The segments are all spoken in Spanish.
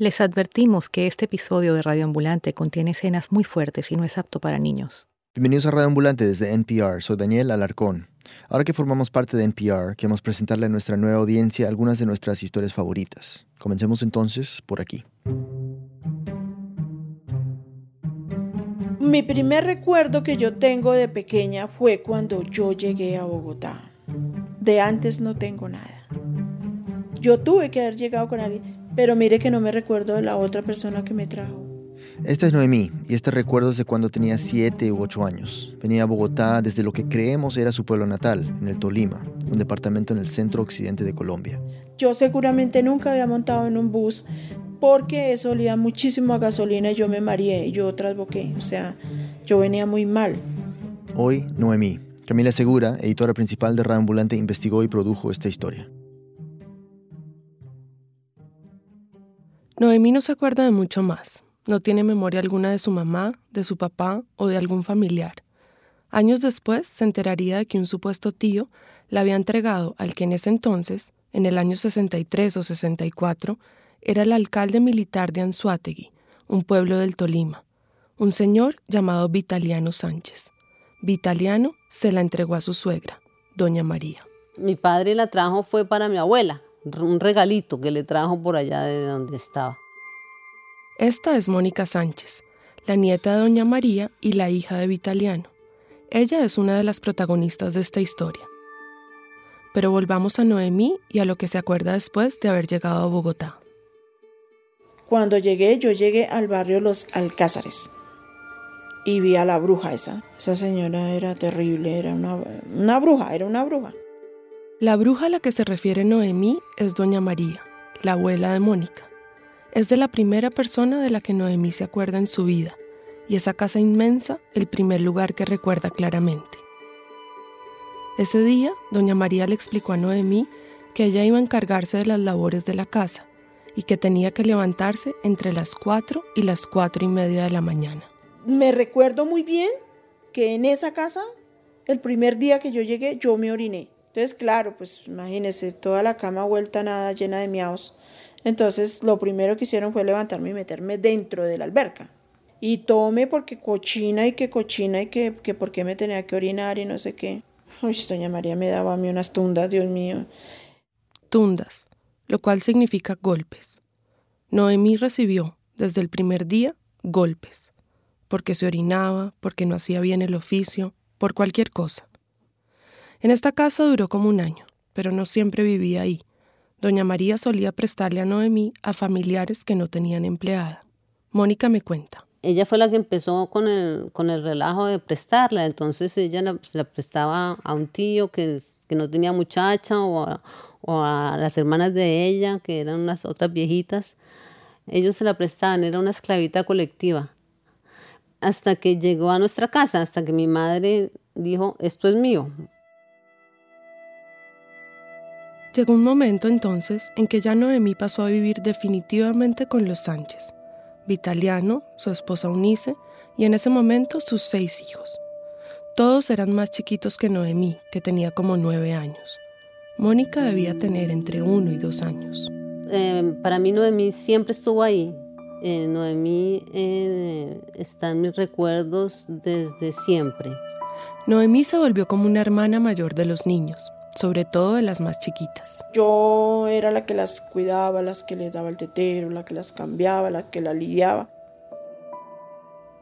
Les advertimos que este episodio de Radio Ambulante contiene escenas muy fuertes y no es apto para niños. Bienvenidos a Radio Ambulante desde NPR. Soy Daniel Alarcón. Ahora que formamos parte de NPR, queremos presentarle a nuestra nueva audiencia algunas de nuestras historias favoritas. Comencemos entonces por aquí. Mi primer recuerdo que yo tengo de pequeña fue cuando yo llegué a Bogotá. De antes no tengo nada. Yo tuve que haber llegado con alguien pero mire que no me recuerdo de la otra persona que me trajo. Esta es Noemí y este recuerdo es de cuando tenía 7 u 8 años. Venía a Bogotá desde lo que creemos era su pueblo natal, en el Tolima, un departamento en el centro occidente de Colombia. Yo seguramente nunca había montado en un bus porque eso olía muchísimo a gasolina y yo me mareé y yo trasboqué. O sea, yo venía muy mal. Hoy, Noemí. Camila Segura, editora principal de Radio Ambulante, investigó y produjo esta historia. Noemí no se acuerda de mucho más. No tiene memoria alguna de su mamá, de su papá o de algún familiar. Años después se enteraría de que un supuesto tío la había entregado al que en ese entonces, en el año 63 o 64, era el alcalde militar de Anzuategui, un pueblo del Tolima, un señor llamado Vitaliano Sánchez. Vitaliano se la entregó a su suegra, doña María. Mi padre la trajo fue para mi abuela, un regalito que le trajo por allá de donde estaba. Esta es Mónica Sánchez, la nieta de Doña María y la hija de Vitaliano. Ella es una de las protagonistas de esta historia. Pero volvamos a Noemí y a lo que se acuerda después de haber llegado a Bogotá. Cuando llegué, yo llegué al barrio Los Alcázares y vi a la bruja esa. Esa señora era terrible, era una, una bruja, era una bruja. La bruja a la que se refiere Noemí es Doña María, la abuela de Mónica. Es de la primera persona de la que Noemí se acuerda en su vida, y esa casa inmensa el primer lugar que recuerda claramente. Ese día, Doña María le explicó a Noemí que ella iba a encargarse de las labores de la casa y que tenía que levantarse entre las cuatro y las cuatro y media de la mañana. Me recuerdo muy bien que en esa casa, el primer día que yo llegué, yo me oriné. Entonces, claro, pues imagínense, toda la cama vuelta nada, llena de miaos. Entonces, lo primero que hicieron fue levantarme y meterme dentro de la alberca. Y tome porque cochina y que cochina y que, que por qué me tenía que orinar y no sé qué. Uy, doña María me daba a mí unas tundas, Dios mío. Tundas, lo cual significa golpes. Noemí recibió, desde el primer día, golpes. Porque se orinaba, porque no hacía bien el oficio, por cualquier cosa. En esta casa duró como un año, pero no siempre vivía ahí. Doña María solía prestarle a Noemí a familiares que no tenían empleada. Mónica me cuenta. Ella fue la que empezó con el, con el relajo de prestarla, entonces ella la, prestaba a un tío que, que no tenía muchacha o a, o a las hermanas de ella, que eran unas otras viejitas. Ellos se la prestaban, era una esclavita colectiva. Hasta que llegó a nuestra casa, hasta que mi madre dijo, esto es mío, Llegó un momento entonces en que ya Noemí pasó a vivir definitivamente con los Sánchez, Vitaliano, su esposa Unice y en ese momento sus seis hijos. Todos eran más chiquitos que Noemí, que tenía como nueve años. Mónica debía tener entre uno y dos años. Eh, para mí Noemí siempre estuvo ahí. Eh, Noemí eh, está en mis recuerdos desde siempre. Noemí se volvió como una hermana mayor de los niños sobre todo de las más chiquitas. Yo era la que las cuidaba, las que les daba el tetero, la que las cambiaba, la que las lidiaba.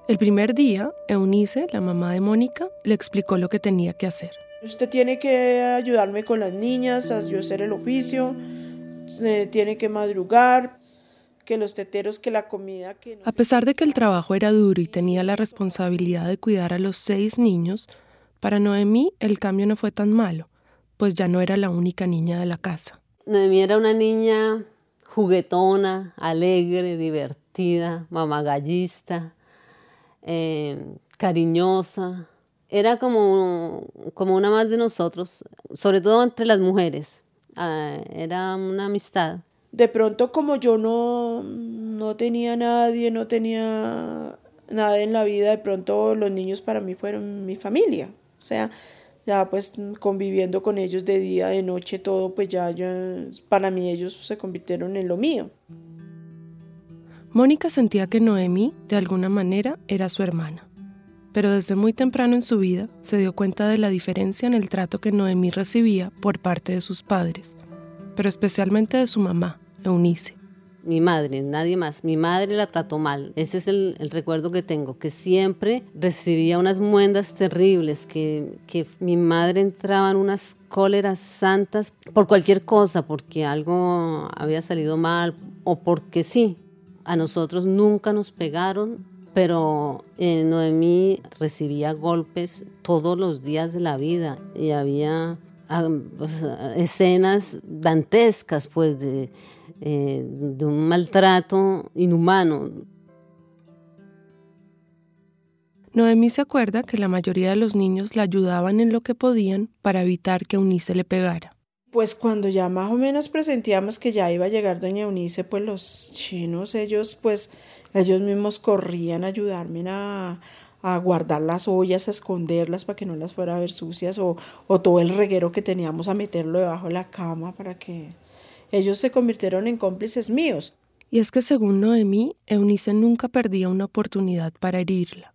El primer día, Eunice, la mamá de Mónica, le explicó lo que tenía que hacer. Usted tiene que ayudarme con las niñas, a yo hacer el oficio, tiene que madrugar, que los teteros, que la comida. Que a pesar de que el trabajo era duro y tenía la responsabilidad de cuidar a los seis niños, para Noemí el cambio no fue tan malo pues ya no era la única niña de la casa. Noemí era una niña juguetona, alegre, divertida, mamagallista, eh, cariñosa. Era como, como una más de nosotros, sobre todo entre las mujeres. Ah, era una amistad. De pronto como yo no, no tenía nadie, no tenía nada en la vida, de pronto los niños para mí fueron mi familia. O sea, ya pues conviviendo con ellos de día, de noche, todo, pues ya, para mí ellos se convirtieron en lo mío. Mónica sentía que Noemí, de alguna manera, era su hermana. Pero desde muy temprano en su vida se dio cuenta de la diferencia en el trato que Noemí recibía por parte de sus padres, pero especialmente de su mamá, Eunice. Mi madre, nadie más. Mi madre la trató mal. Ese es el, recuerdo que tengo, que siempre recibía unas muendas terribles, que, que mi madre entraba en unas cóleras santas por cualquier cosa, porque algo había salido mal o porque sí, a nosotros nunca nos pegaron, pero eh, Noemí recibía golpes todos los días de la vida y había ah, escenas dantescas, pues, de, eh, de un maltrato inhumano. Noemí se acuerda que la mayoría de los niños la ayudaban en lo que podían para evitar que Eunice le pegara. Pues cuando ya más o menos presentíamos que ya iba a llegar doña Eunice, pues los chinos, ellos pues, ellos mismos corrían a ayudarme a, guardar las ollas, a esconderlas para que no las fuera a ver sucias, o, o todo el reguero que teníamos a meterlo debajo de la cama para que ellos se convirtieron en cómplices míos. Y es que según Noemí, Eunice nunca perdía una oportunidad para herirla.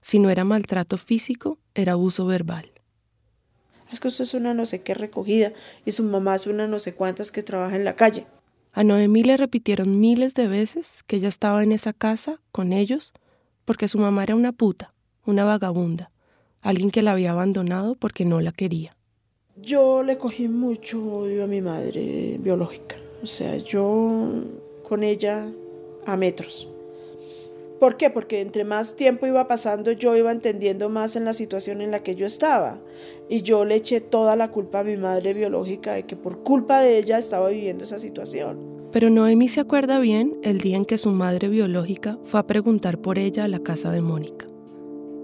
Si no era maltrato físico, era abuso verbal es que usted es una no sé qué recogida y su mamá es una no sé cuántas que trabaja en la calle. A Noemí le repitieron miles de veces que ella estaba en esa casa con ellos porque su mamá era una puta, una vagabunda, alguien que la había abandonado porque no la quería. Yo le cogí mucho odio a mi madre biológica, o sea, yo con ella a metros. ¿Por qué? Porque entre más tiempo iba pasando yo iba entendiendo más en la situación en la que yo estaba. Y yo le eché toda la culpa a mi madre biológica de que por culpa de ella estaba viviendo esa situación. Pero Noemi se acuerda bien el día en que su madre biológica fue a preguntar por ella a la casa de Mónica.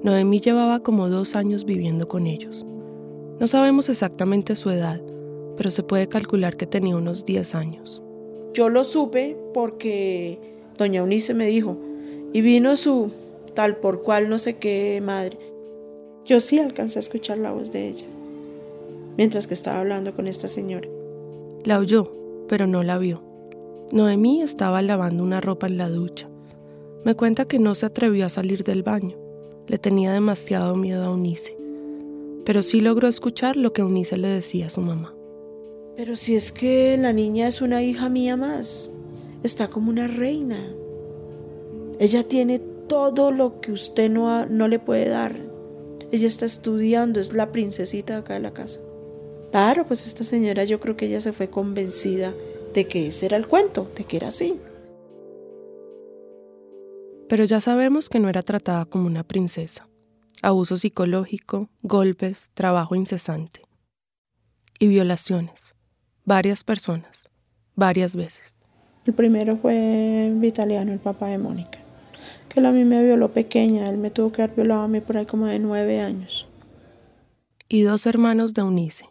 Noemi llevaba como dos años viviendo con ellos. No sabemos exactamente su edad, pero se puede calcular que tenía unos 10 años. Yo lo supe porque doña Unice me dijo, y vino su tal por cual no sé qué madre. Yo sí alcancé a escuchar la voz de ella, mientras que estaba hablando con esta señora. La oyó, pero no la vio. Noemí estaba lavando una ropa en la ducha. Me cuenta que no se atrevió a salir del baño. Le tenía demasiado miedo a Unice. Pero sí logró escuchar lo que Unice le decía a su mamá. Pero si es que la niña es una hija mía más, está como una reina. Ella tiene todo lo que usted no, no le puede dar. Ella está estudiando, es la princesita acá de la casa. Claro, pues esta señora yo creo que ella se fue convencida de que ese era el cuento, de que era así. Pero ya sabemos que no era tratada como una princesa. Abuso psicológico, golpes, trabajo incesante. Y violaciones. Varias personas. Varias veces. El primero fue Vitaliano, el papá de Mónica que él a mí me violó pequeña, él me tuvo que haber violado a mí por ahí como de nueve años. Y dos hermanos de Unice,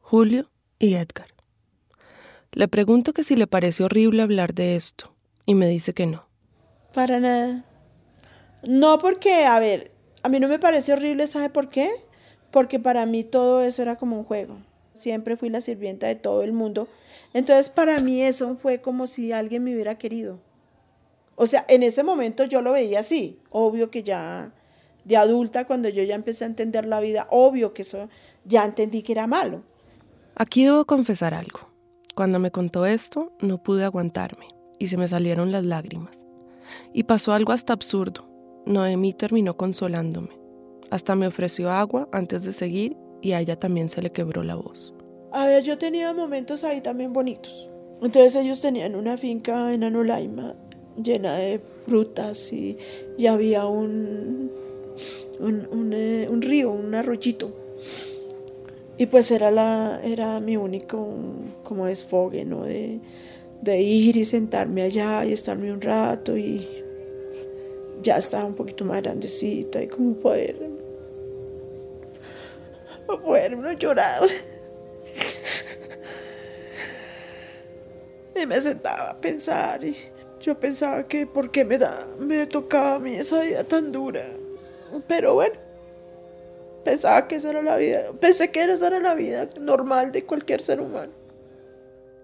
Julio y Edgar. Le pregunto que si le parece horrible hablar de esto, y me dice que no. Para nada. No porque, a ver, a mí no me parece horrible, ¿sabe por qué? Porque para mí todo eso era como un juego. Siempre fui la sirvienta de todo el mundo. Entonces para mí eso fue como si alguien me hubiera querido. O sea, en ese momento yo lo veía así. Obvio que ya de adulta, cuando yo ya empecé a entender la vida, obvio que eso ya entendí que era malo. Aquí debo confesar algo. Cuando me contó esto, no pude aguantarme y se me salieron las lágrimas. Y pasó algo hasta absurdo. Noemí terminó consolándome. Hasta me ofreció agua antes de seguir y a ella también se le quebró la voz. A ver, yo tenía momentos ahí también bonitos. Entonces ellos tenían una finca en Anolaima llena de frutas y, había un, un, eh, un, río, un arroyito. Y pues era, la, era mi único como desfogue, ¿no? De, de ir y sentarme allá y estarme un rato y ya estaba un poquito más grandecita y como poder, poder no llorar. Y me sentaba a pensar y yo pensaba que por qué me, da, me tocaba a mí esa vida tan dura. Pero bueno, pensaba que esa era la vida, pensé que esa era la vida normal de cualquier ser humano.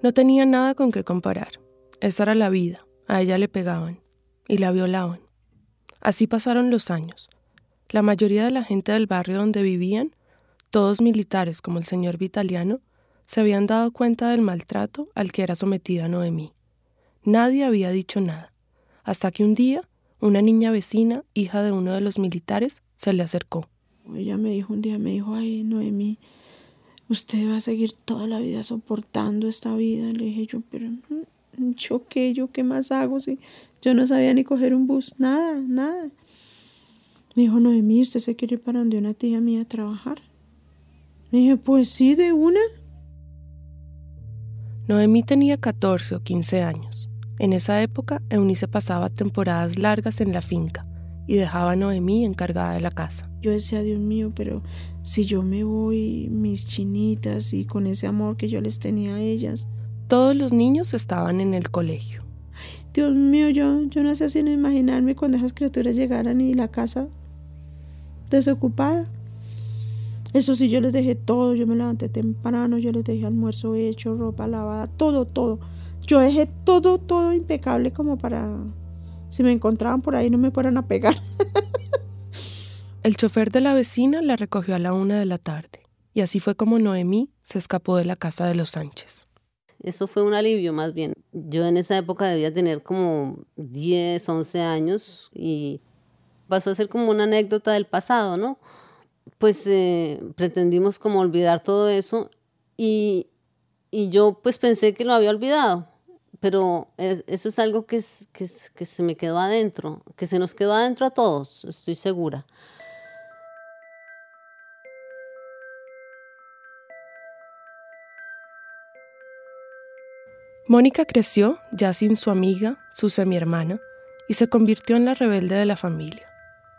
No tenía nada con qué comparar. Esa era la vida. A ella le pegaban. y la violaban. Así pasaron los años. La mayoría de la gente del barrio donde vivían, todos militares como el señor Vitaliano, se habían dado cuenta del maltrato al que era sometida Noemí. Nadie había dicho nada, hasta que un día una niña vecina, hija de uno de los militares, se le acercó. Ella me dijo un día, me dijo, ay, Noemí, usted va a seguir toda la vida soportando esta vida. Le dije yo, pero mm, yo qué, yo qué más hago si yo no sabía ni coger un bus, nada, nada. Me dijo, Noemí, ¿usted se quiere ir para donde una tía mía a trabajar? Le dije, pues sí, de una. Noemí tenía 14 o 15 años. En esa época, Eunice pasaba temporadas largas en la finca y dejaba a Noemí encargada de la casa. Yo decía, Dios mío, pero si yo me voy, mis chinitas y con ese amor que yo les tenía a ellas. Todos los niños estaban en el colegio. Dios mío, yo, yo no sé sino imaginarme cuando esas criaturas llegaran y la casa desocupada. Eso sí, yo les dejé todo, yo me levanté temprano, yo les dejé almuerzo hecho, ropa lavada, todo, todo. Yo dejé todo, todo impecable como para si me encontraban por ahí no me fueran a pegar. El chofer de la vecina la recogió a la una de la tarde y así fue como Noemí se escapó de la casa de los Sánchez. Eso fue un alivio más bien. Yo en esa época debía tener como 10, 11 años y pasó a ser como una anécdota del pasado, ¿no? pues eh, pretendimos como olvidar todo eso y, yo pues pensé que lo había olvidado, pero eso es algo que, que, que se me quedó adentro, que se nos quedó adentro a todos, estoy segura. Mónica creció ya sin su amiga, su semi-hermana, y se convirtió en la rebelde de la familia.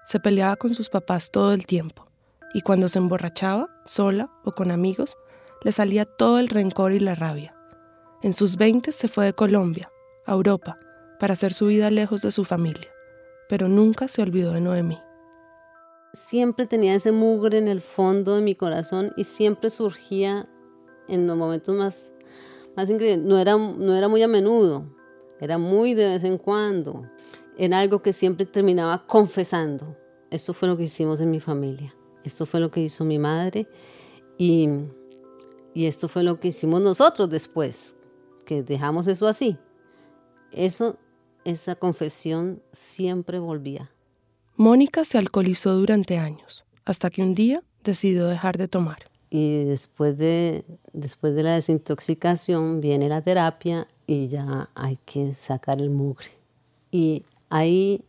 Se peleaba con sus papás todo el tiempo y cuando se emborrachaba, sola o con amigos, le salía todo el rencor y la rabia. En sus veintes se fue de Colombia, a Europa, para hacer su vida lejos de su familia, pero nunca se olvidó de Noemí. Siempre tenía ese mugre en el fondo de mi corazón y siempre surgía en los momentos más, más increíbles. No era, no era muy a menudo, era muy de vez en cuando. Era algo que siempre terminaba confesando. Esto fue lo que hicimos en mi familia. Esto fue lo que hizo mi madre y, esto fue lo que hicimos nosotros después, que dejamos eso así. Eso, esa confesión siempre volvía. Mónica se alcoholizó durante años, hasta que un día decidió dejar de tomar. Y después de, después de la desintoxicación viene la terapia y ya hay que sacar el mugre. Y ahí,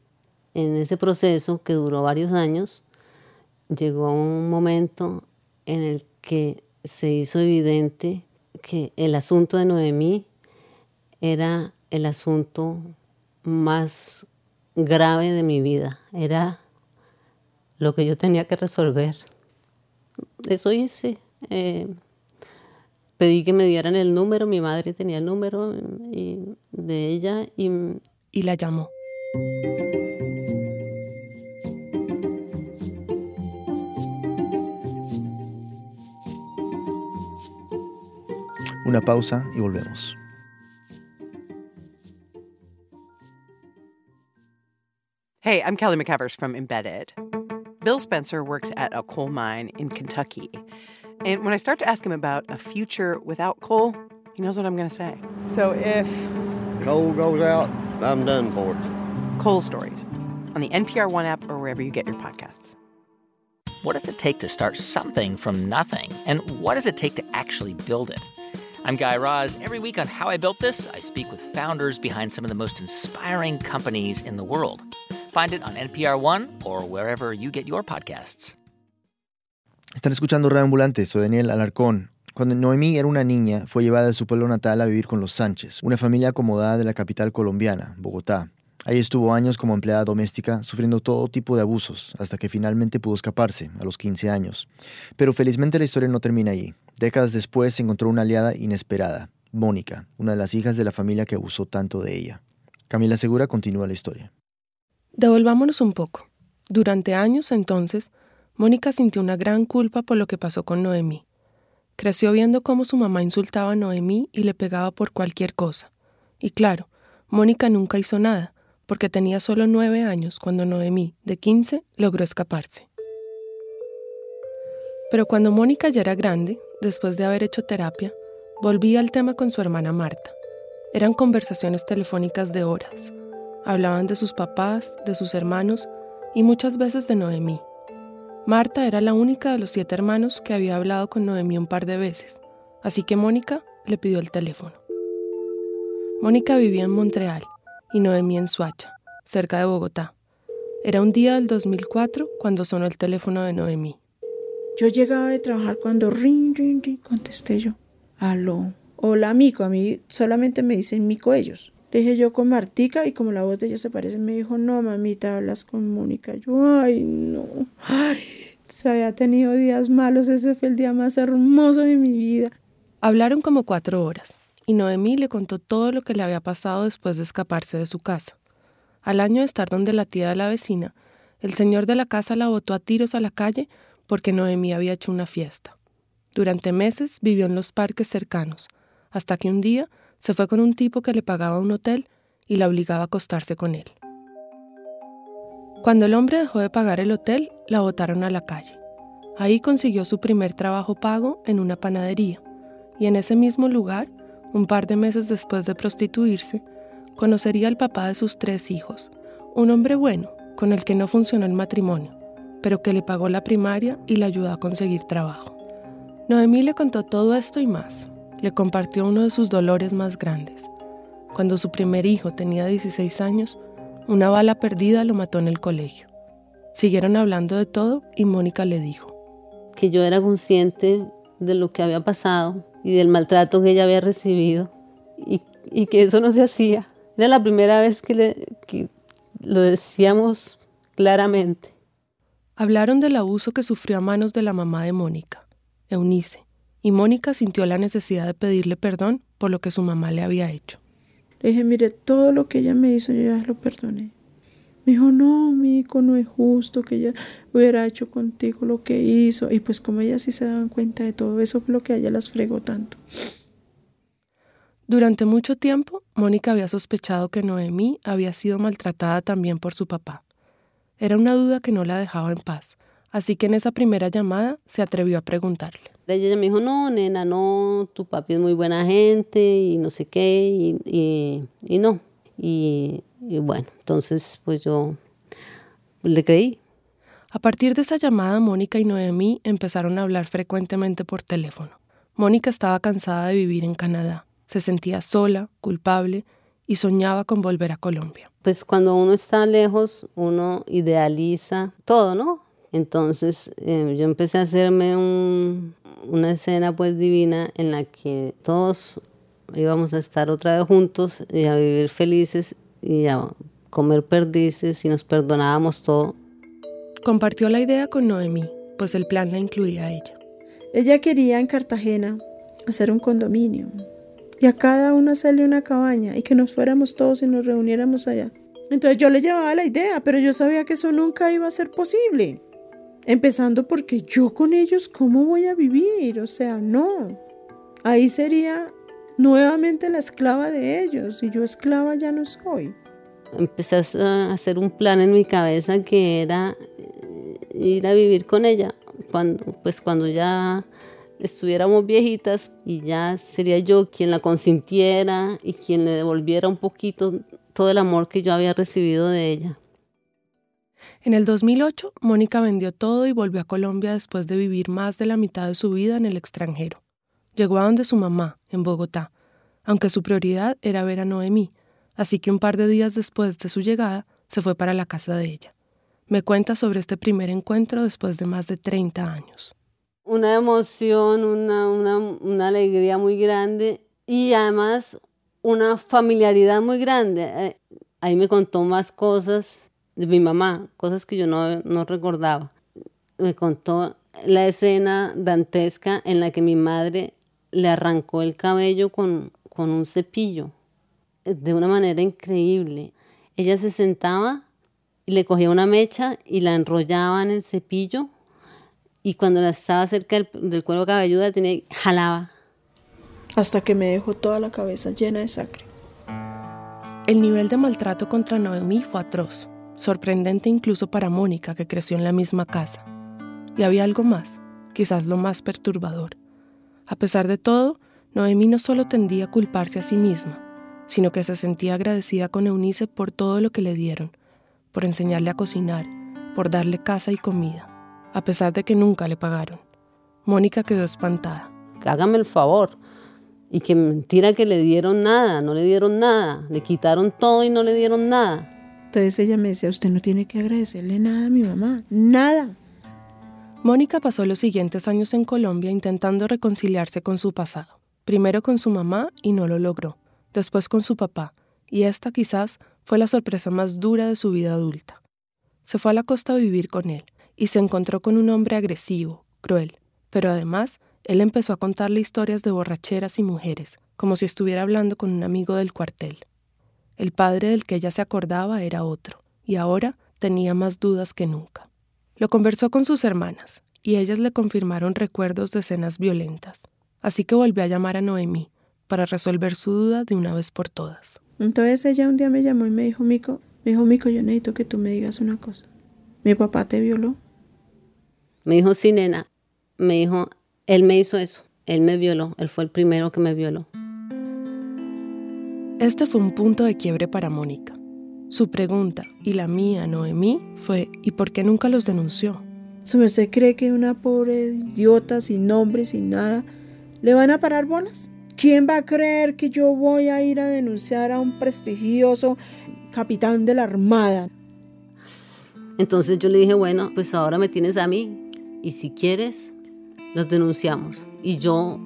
en ese proceso que duró varios años, llegó un momento en el que se hizo evidente que el asunto de Noemí era el asunto más grave de mi vida, era lo que yo tenía que resolver. Eso hice. Eh, pedí que me dieran el número, mi madre tenía el número de ella y, y la llamó. Una pausa y volvemos. Hey, I'm Kelly McEvers from Embedded. Bill Spencer works at a coal mine in Kentucky. And when I start to ask him about a future without coal, he knows what I'm going to say. So if coal goes out, I'm done for. Coal Stories on the NPR One app or wherever you get your podcasts. What does it take to start something from nothing? And what does it take to actually build it? I'm Guy Raz. Every week on How I Built This, I speak with founders behind some of the most inspiring companies in the world. Find it on NPR One or wherever you get your podcasts. Están escuchando Radio Ambulante, soy Daniel Alarcón. Cuando Noemí era una niña, fue llevada de su pueblo natal a vivir con los Sánchez, una familia acomodada de la capital colombiana, Bogotá. Ahí estuvo años como empleada doméstica, sufriendo todo tipo de abusos, hasta que finalmente pudo escaparse, a los 15 años. Pero felizmente la historia no termina allí. Décadas después se encontró una aliada inesperada, Mónica, una de las hijas de la familia que abusó tanto de ella. Camila Segura continúa la historia. Devolvámonos un poco. Durante años entonces, Mónica sintió una gran culpa por lo que pasó con Noemí. Creció viendo cómo su mamá insultaba a Noemí y le pegaba por cualquier cosa. Y claro, Mónica nunca hizo nada, porque tenía solo nueve años cuando Noemí, de 15, logró escaparse. Pero cuando Mónica ya era grande, después de haber hecho terapia, volvía al tema con su hermana Marta. Eran conversaciones telefónicas de horas. Hablaban de sus papás, de sus hermanos y muchas veces de Noemí. Marta era la única de los siete hermanos que había hablado con Noemí un par de veces, así que Mónica le pidió el teléfono. Mónica vivía en Montreal y Noemí en Suacha, cerca de Bogotá. Era un día del 2004 cuando sonó el teléfono de Noemí. Yo llegaba de trabajar cuando ring, ring, ring, contesté yo. Aló. Hola, Mico. A mí solamente me dicen Mico ellos. Le dije yo con Martica y como la voz de ella se parece, me dijo, no, mamita, hablas con Mónica. Yo, ay, no. Ay, se había tenido días malos. Ese fue el día más hermoso de mi vida. Hablaron como cuatro horas y Noemí le contó todo lo que le había pasado después de escaparse de su casa. Al año de estar donde la tía de la vecina, el señor de la casa la botó a tiros a la calle porque Noemí había hecho una fiesta. Durante meses vivió en los parques cercanos, hasta que un día se fue con un tipo que le pagaba un hotel y la obligaba a acostarse con él. Cuando el hombre dejó de pagar el hotel, la botaron a la calle. Ahí consiguió su primer trabajo pago en una panadería, y en ese mismo lugar un par de meses después de prostituirse, conocería al papá de sus tres hijos, un hombre bueno, con el que no funcionó el matrimonio, pero que le pagó la primaria y le ayudó a conseguir trabajo. Noemí le contó todo esto y más. Le compartió uno de sus dolores más grandes. Cuando su primer hijo tenía 16 años, una bala perdida lo mató en el colegio. Siguieron hablando de todo y Mónica le dijo que yo era consciente de lo que había pasado, y del maltrato que ella había recibido y, que eso no se hacía. Era la primera vez que, le, que lo decíamos claramente. Hablaron del abuso que sufrió a manos de la mamá de Mónica, Eunice, y Mónica sintió la necesidad de pedirle perdón por lo que su mamá le había hecho. Le dije, mire, todo lo que ella me hizo yo ya lo perdoné. Me dijo, no, mi hijo, no es justo que ella hubiera hecho contigo lo que hizo. Y pues como ellas sí se daban cuenta de todo eso, lo que a ella las fregó tanto. Durante mucho tiempo, Mónica había sospechado que Noemí había sido maltratada también por su papá. Era una duda que no la dejaba en paz, así que en esa primera llamada se atrevió a preguntarle. Ella me dijo, no, nena, no, tu papi es muy buena gente y no sé qué, y, y no. Y y bueno, entonces pues yo le creí. A partir de esa llamada, Mónica y Noemí empezaron a hablar frecuentemente por teléfono. Mónica estaba cansada de vivir en Canadá. Se sentía sola, culpable y soñaba con volver a Colombia. Pues cuando uno está lejos, uno idealiza todo, ¿no? Entonces eh, yo empecé a hacerme una escena pues divina en la que todos íbamos a estar otra vez juntos y a vivir felices y a comer perdices y nos perdonábamos todo. Compartió la idea con Noemí, pues el plan la incluía a ella. Ella quería en Cartagena hacer un condominio y a cada uno hacerle una cabaña y que nos fuéramos todos y nos reuniéramos allá. Entonces yo le llevaba la idea, pero yo sabía que eso nunca iba a ser posible. Empezando porque yo con ellos, ¿cómo voy a vivir? O sea, no. Ahí sería nuevamente la esclava de ellos y yo esclava ya no soy. Empecé a hacer un plan en mi cabeza que era eh, ir a vivir con ella cuando pues cuando ya estuviéramos viejitas y ya sería yo quien la consintiera y quien le devolviera un poquito todo el amor que yo había recibido de ella. En el 2008, Mónica vendió todo y volvió a Colombia después de vivir más de la mitad de su vida en el extranjero. Llegó a donde su mamá, en Bogotá, aunque su prioridad era ver a Noemí, así que un par de días después de su llegada se fue para la casa de ella. Me cuenta sobre este primer encuentro después de más de 30 años. Una emoción, una, una, alegría muy grande y además una familiaridad muy grande. Eh, ahí me contó más cosas de mi mamá, cosas que yo no, no recordaba. Me contó la escena dantesca en la que mi madre le arrancó el cabello con, con un cepillo de una manera increíble. Ella se sentaba y le cogía una mecha y la enrollaba en el cepillo y cuando la estaba cerca del, del cuero cabelludo tenía, jalaba. Hasta que me dejó toda la cabeza llena de sangre. El nivel de maltrato contra Noemí fue atroz, sorprendente incluso para Mónica, que creció en la misma casa. Y había algo más, quizás lo más perturbador. A pesar de todo, Noemí no solo tendía a culparse a sí misma, sino que se sentía agradecida con Eunice por todo lo que le dieron, por enseñarle a cocinar, por darle casa y comida, a pesar de que nunca le pagaron. Mónica quedó espantada. Hágame el favor. Y que mentira que le dieron nada, no le dieron nada, le quitaron todo y no le dieron nada. Entonces ella me decía, usted no tiene que agradecerle nada a mi mamá, nada. Mónica pasó los siguientes años en Colombia intentando reconciliarse con su pasado. Primero con su mamá y no lo logró, después con su papá, y esta quizás fue la sorpresa más dura de su vida adulta. Se fue a la costa a vivir con él y se encontró con un hombre agresivo, cruel, pero además él empezó a contarle historias de borracheras y mujeres, como si estuviera hablando con un amigo del cuartel. El padre del que ella se acordaba era otro, y ahora tenía más dudas que nunca. Lo conversó con sus hermanas, y ellas le confirmaron recuerdos de escenas violentas, así que volvió a llamar a Noemí para resolver su duda de una vez por todas. Entonces ella un día me llamó y me dijo, Mico, me dijo, Mico, yo necesito que tú me digas una cosa. ¿Mi papá te violó? Me dijo, sí, nena. Me dijo, él me hizo eso, él me violó, él fue el primero que me violó. Este fue un punto de quiebre para Mónica. Su pregunta, y la mía, Noemí, fue ¿y por qué nunca los denunció? ¿Su merced cree que una pobre idiota sin nombre, sin nada, le van a parar bolas? ¿Quién va a creer que yo voy a ir a denunciar a un prestigioso capitán de la Armada? Entonces yo le dije, bueno, pues ahora me tienes a mí y si quieres, los denunciamos. Y yo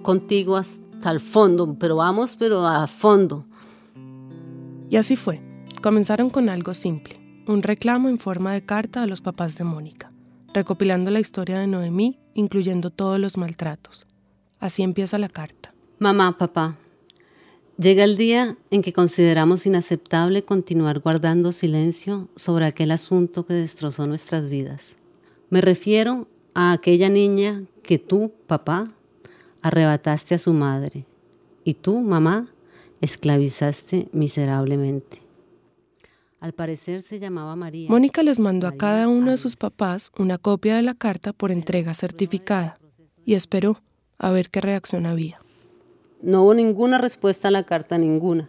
contigo hasta el fondo, pero vamos, pero a fondo. Y así fue. Comenzaron con algo simple, un reclamo en forma de carta a los papás de Mónica, recopilando la historia de Noemí, incluyendo todos los maltratos. Así empieza la carta. Mamá, papá, llega el día en que consideramos inaceptable continuar guardando silencio sobre aquel asunto que destrozó nuestras vidas. Me refiero a aquella niña que tú, papá, arrebataste a su madre y tú, mamá, esclavizaste miserablemente. Al parecer se llamaba María. Mónica les mandó a cada uno de sus papás una copia de la carta por entrega certificada y esperó a ver qué reacción había. No hubo ninguna respuesta a la carta, ninguna.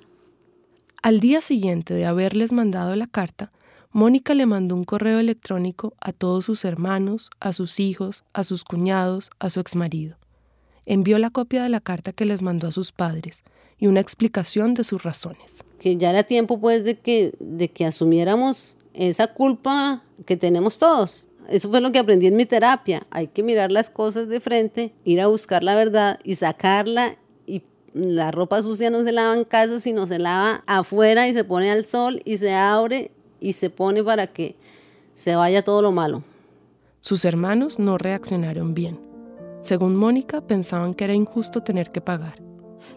Al día siguiente de haberles mandado la carta, Mónica le mandó un correo electrónico a todos sus hermanos, a sus hijos, a sus cuñados, a su exmarido. Envió la copia de la carta que les mandó a sus padres y una explicación de sus razones. Que ya era tiempo pues de que, de que asumiéramos esa culpa que tenemos todos. Eso fue lo que aprendí en mi terapia. Hay que mirar las cosas de frente, ir a buscar la verdad y sacarla. Y la ropa sucia no se lava en casa, sino se lava afuera y se pone al sol y se abre y se pone para que se vaya todo lo malo. Sus hermanos no reaccionaron bien. Según Mónica, pensaban que era injusto tener que pagar.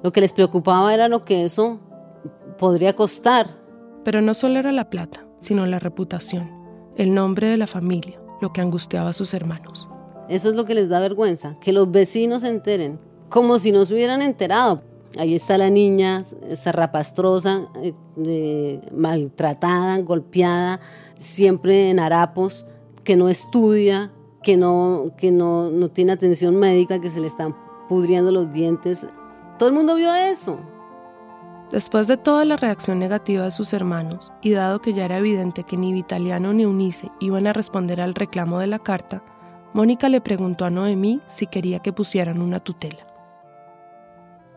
Lo que les preocupaba era lo que eso podría costar. Pero no solo era la plata, sino la reputación, el nombre de la familia, lo que angustiaba a sus hermanos. Eso es lo que les da vergüenza, que los vecinos se enteren, como si no se hubieran enterado. Ahí está la niña zarrapastrosa, eh, maltratada, golpeada, siempre en harapos, que no estudia, que, no, que no, no tiene atención médica, que se le están pudriendo los dientes. Todo el mundo vio eso. Después de toda la reacción negativa de sus hermanos, y dado que ya era evidente que ni Vitaliano ni Eunice iban a responder al reclamo de la carta, Mónica le preguntó a Noemí si quería que pusieran una tutela.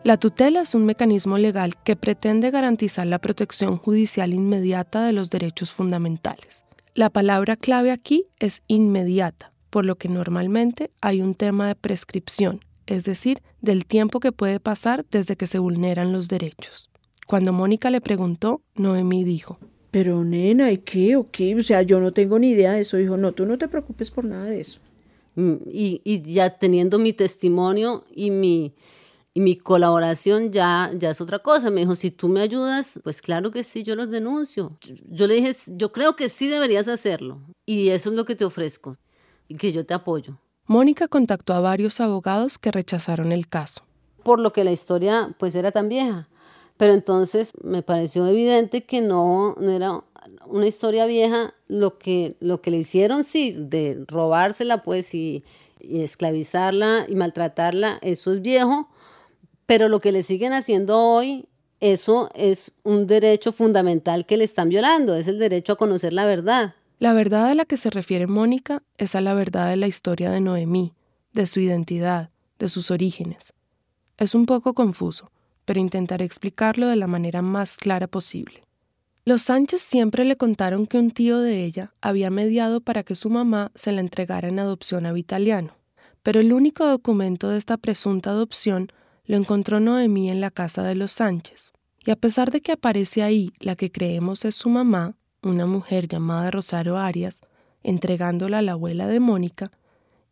La tutela es un mecanismo legal que pretende garantizar la protección judicial inmediata de los derechos fundamentales. La palabra clave aquí es inmediata, por lo que normalmente hay un tema de prescripción, es decir, del tiempo que puede pasar desde que se vulneran los derechos. Cuando Mónica le preguntó, Noemí dijo, Pero nena, ¿y qué o qué? O sea, yo no tengo ni idea de eso. Dijo, no, tú no te preocupes por nada de eso. Mm, y, y ya teniendo mi testimonio y mi, y mi colaboración ya, ya es otra cosa. Me dijo, si tú me ayudas, pues claro que sí, yo los denuncio. Yo le dije, yo creo que sí deberías hacerlo. Y eso es lo que te ofrezco. Y que yo te apoyo. Mónica contactó a varios abogados que rechazaron el caso. Por lo que la historia pues era tan vieja. Pero entonces me pareció evidente que no, no era una historia vieja, lo que, lo que le hicieron, sí, de robársela, pues, y, y esclavizarla y maltratarla, eso es viejo, pero lo que le siguen haciendo hoy, eso es un derecho fundamental que le están violando, es el derecho a conocer la verdad. La verdad a la que se refiere Mónica es a la verdad de la historia de Noemí, de su identidad, de sus orígenes. Es un poco confuso, pero intentaré explicarlo de la manera más clara posible. Los Sánchez siempre le contaron que un tío de ella había mediado para que su mamá se la entregara en adopción a Vitaliano, pero el único documento de esta presunta adopción lo encontró Noemí en la casa de los Sánchez. Y a pesar de que aparece ahí la que creemos es su mamá, una mujer llamada Rosario Arias, entregándola a la abuela de Mónica,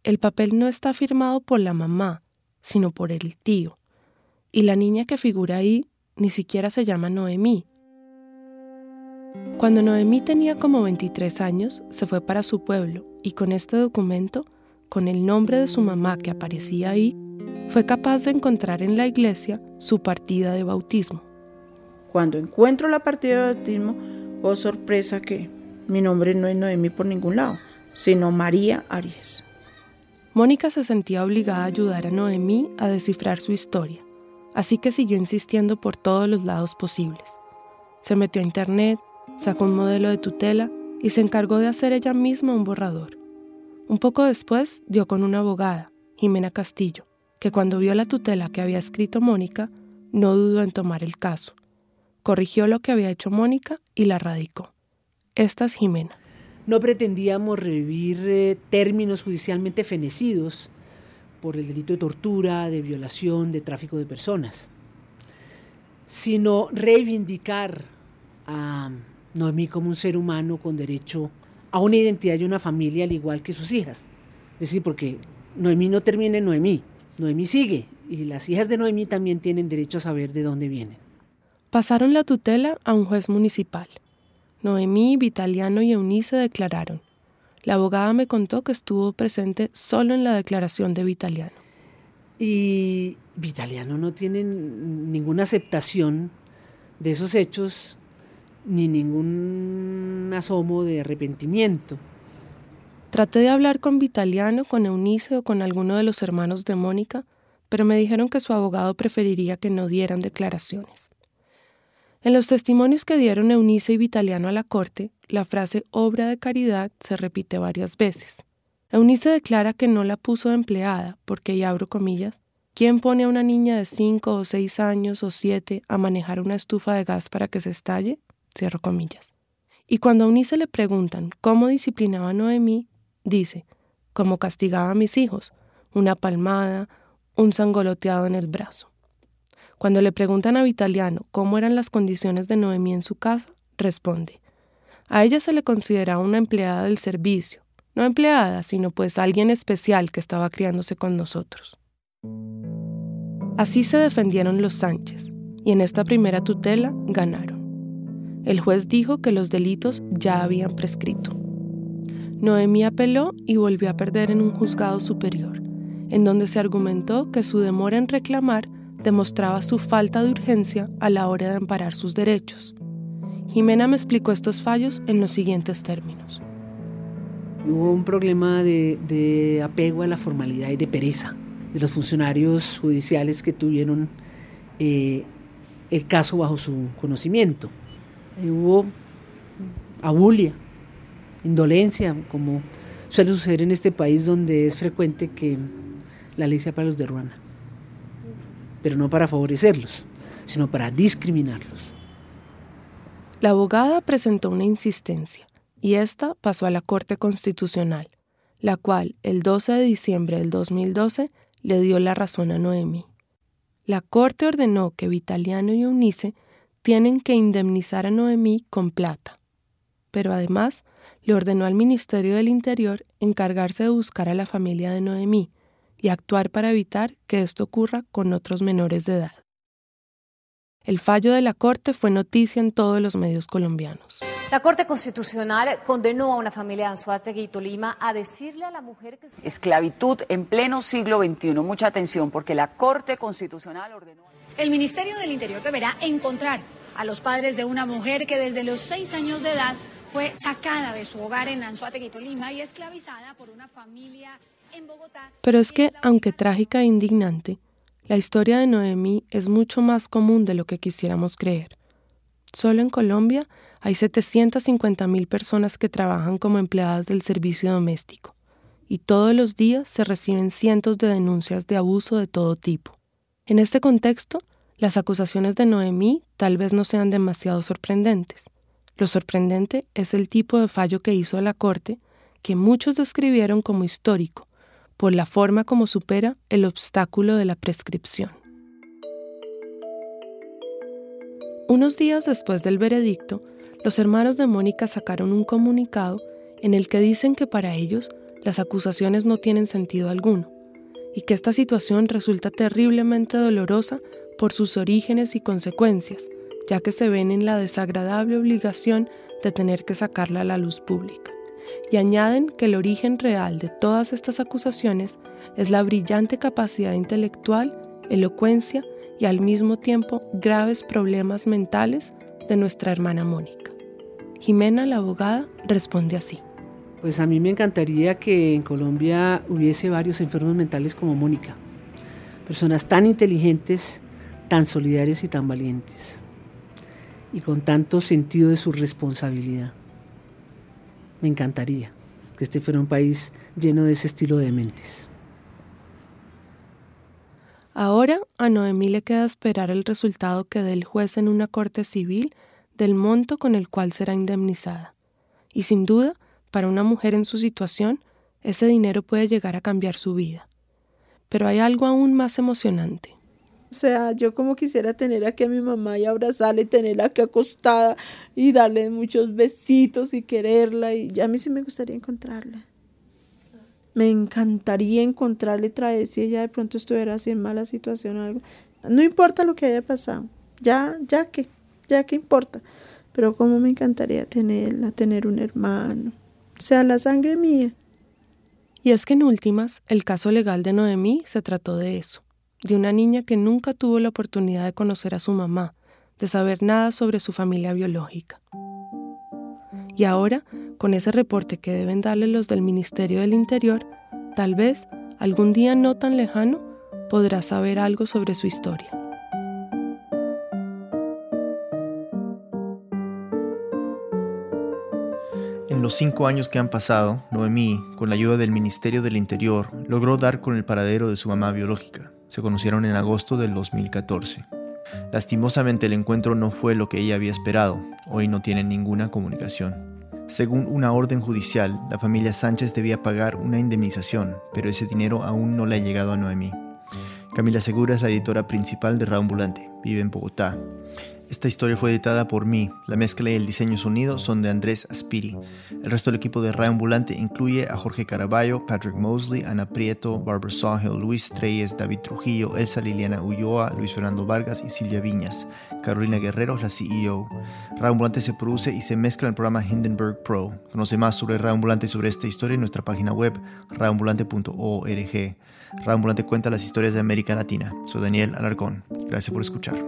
el papel no está firmado por la mamá, sino por el tío. Y la niña que figura ahí ni siquiera se llama Noemí, cuando Noemí tenía como 23 años, se fue para su pueblo y con este documento, con el nombre de su mamá que aparecía ahí, fue capaz de encontrar en la iglesia su partida de bautismo. Cuando encuentro la partida de bautismo, oh sorpresa que mi nombre no es Noemí por ningún lado, sino María Arias. Mónica se sentía obligada a ayudar a Noemí a descifrar su historia, así que siguió insistiendo por todos los lados posibles. Se metió a internet, Sacó un modelo de tutela y se encargó de hacer ella misma un borrador. Un poco después dio con una abogada, Jimena Castillo, que cuando vio la tutela que había escrito Mónica, no dudó en tomar el caso. Corrigió lo que había hecho Mónica y la radicó. Esta es Jimena. No pretendíamos revivir eh, términos judicialmente fenecidos por el delito de tortura, de violación, de tráfico de personas, sino reivindicar a Noemí como un ser humano con derecho a una identidad y una familia al igual que sus hijas. Es decir, porque Noemí no termina en Noemí, Noemí sigue y las hijas de Noemí también tienen derecho a saber de dónde vienen. Pasaron la tutela a un juez municipal. Noemí, Vitaliano y Eunice declararon. La abogada me contó que estuvo presente solo en la declaración de Vitaliano. Y Vitaliano no tiene ninguna aceptación de esos hechos ni ningún asomo de arrepentimiento. Traté de hablar con Vitaliano, con Eunice o con alguno de los hermanos de Mónica, pero me dijeron que su abogado preferiría que no dieran declaraciones. En los testimonios que dieron Eunice y Vitaliano a la corte, la frase obra de caridad se repite varias veces. Eunice declara que no la puso empleada porque, y abro comillas, ¿quién pone a una niña de cinco o seis años o siete a manejar una estufa de gas para que se estalle? Cierro comillas. Y cuando a Unice le preguntan cómo disciplinaba a Noemí, dice, como castigaba a mis hijos, una palmada, un sangoloteado en el brazo. Cuando le preguntan a Vitaliano cómo eran las condiciones de Noemí en su casa, responde, a ella se le consideraba una empleada del servicio, no empleada, sino pues alguien especial que estaba criándose con nosotros. Así se defendieron los Sánchez, y en esta primera tutela ganaron. El juez dijo que los delitos ya habían prescrito. Noemí apeló y volvió a perder en un juzgado superior, en donde se argumentó que su demora en reclamar demostraba su falta de urgencia a la hora de amparar sus derechos. Jimena me explicó estos fallos en los siguientes términos. Hubo un problema de, apego a la formalidad y de pereza de los funcionarios judiciales que tuvieron eh, el caso bajo su conocimiento. Eh, hubo abulia, indolencia, como suele suceder en este país donde es frecuente que la ley sea para los de Ruana, pero no para favorecerlos, sino para discriminarlos. La abogada presentó una insistencia y esta pasó a la Corte Constitucional, la cual el 12 de diciembre del 2012 le dio la razón a Noemi. La Corte ordenó que Vitaliano y Eunice tienen que indemnizar a Noemí con plata. Pero además le ordenó al Ministerio del Interior encargarse de buscar a la familia de Noemí y actuar para evitar que esto ocurra con otros menores de edad. El fallo de la Corte fue noticia en todos los medios colombianos. La Corte Constitucional condenó a una familia de Anzuategui y Tolima a decirle a la mujer que... Esclavitud en pleno siglo XXI. Mucha atención porque la Corte Constitucional ordenó... El Ministerio del Interior deberá encontrar a los padres de una mujer que desde los seis años de edad fue sacada de su hogar en Anzuategui, Tolima y esclavizada por una familia. Pero es que, aunque trágica e indignante, la historia de Noemí es mucho más común de lo que quisiéramos creer. Solo en Colombia hay 750.000 personas que trabajan como empleadas del servicio doméstico y todos los días se reciben cientos de denuncias de abuso de todo tipo. En este contexto, las acusaciones de Noemí tal vez no sean demasiado sorprendentes. Lo sorprendente es el tipo de fallo que hizo la Corte, que muchos describieron como histórico, por la forma como supera el obstáculo de la prescripción. Unos días después del veredicto, los hermanos de Mónica sacaron un comunicado en el que dicen que para ellos las acusaciones no tienen sentido alguno y que esta situación resulta terriblemente dolorosa por sus orígenes y consecuencias, ya que se ven en la desagradable obligación de tener que sacarla a la luz pública. Y añaden que el origen real de todas estas acusaciones es la brillante capacidad intelectual, elocuencia y al mismo tiempo graves problemas mentales de nuestra hermana Mónica. Jimena, la abogada, responde así. Pues a mí me encantaría que en Colombia hubiese varios enfermos mentales como Mónica, personas tan inteligentes, tan solidarias y tan valientes, y con tanto sentido de su responsabilidad. Me encantaría que este fuera un país lleno de ese estilo de mentes. Ahora a Noemí le queda esperar el resultado que dé el juez en una corte civil del monto con el cual será indemnizada. Y sin duda, para una mujer en su situación, ese dinero puede llegar a cambiar su vida. Pero hay algo aún más emocionante. O sea, yo como quisiera tener aquí a mi mamá y abrazarla y tenerla aquí acostada y darle muchos besitos y quererla. Y ya a mí sí me gustaría encontrarla. Me encantaría encontrarla y traer si ella de pronto estuviera así en mala situación o algo. No importa lo que haya pasado. Ya, ya que, ya que importa. Pero como me encantaría tenerla, tener un hermano sea la sangre mía. Y es que en últimas, el caso legal de Noemí se trató de eso, de una niña que nunca tuvo la oportunidad de conocer a su mamá, de saber nada sobre su familia biológica. Y ahora, con ese reporte que deben darle los del Ministerio del Interior, tal vez, algún día no tan lejano, podrá saber algo sobre su historia. En los cinco años que han pasado, Noemí, con la ayuda del Ministerio del Interior, logró dar con el paradero de su mamá biológica. Se conocieron en agosto del 2014. Lastimosamente el encuentro no fue lo que ella había esperado. Hoy no tienen ninguna comunicación. Según una orden judicial, la familia Sánchez debía pagar una indemnización, pero ese dinero aún no le ha llegado a Noemí. Camila Segura es la editora principal de Raambulante. Vive en Bogotá. Esta historia fue editada por mí. La mezcla y el diseño sonido son de Andrés Aspiri. El resto del equipo de Ambulante incluye a Jorge Caraballo, Patrick Mosley, Ana Prieto, Barbara Sawhill, Luis Treyes, David Trujillo, Elsa Liliana Ulloa, Luis Fernando Vargas y Silvia Viñas. Carolina Guerrero la CEO. Ambulante se produce y se mezcla en el programa Hindenburg Pro. Conoce más sobre Ambulante y sobre esta historia en nuestra página web raambulante.org. Ambulante cuenta las historias de América Latina. Soy Daniel Alarcón. Gracias por escuchar.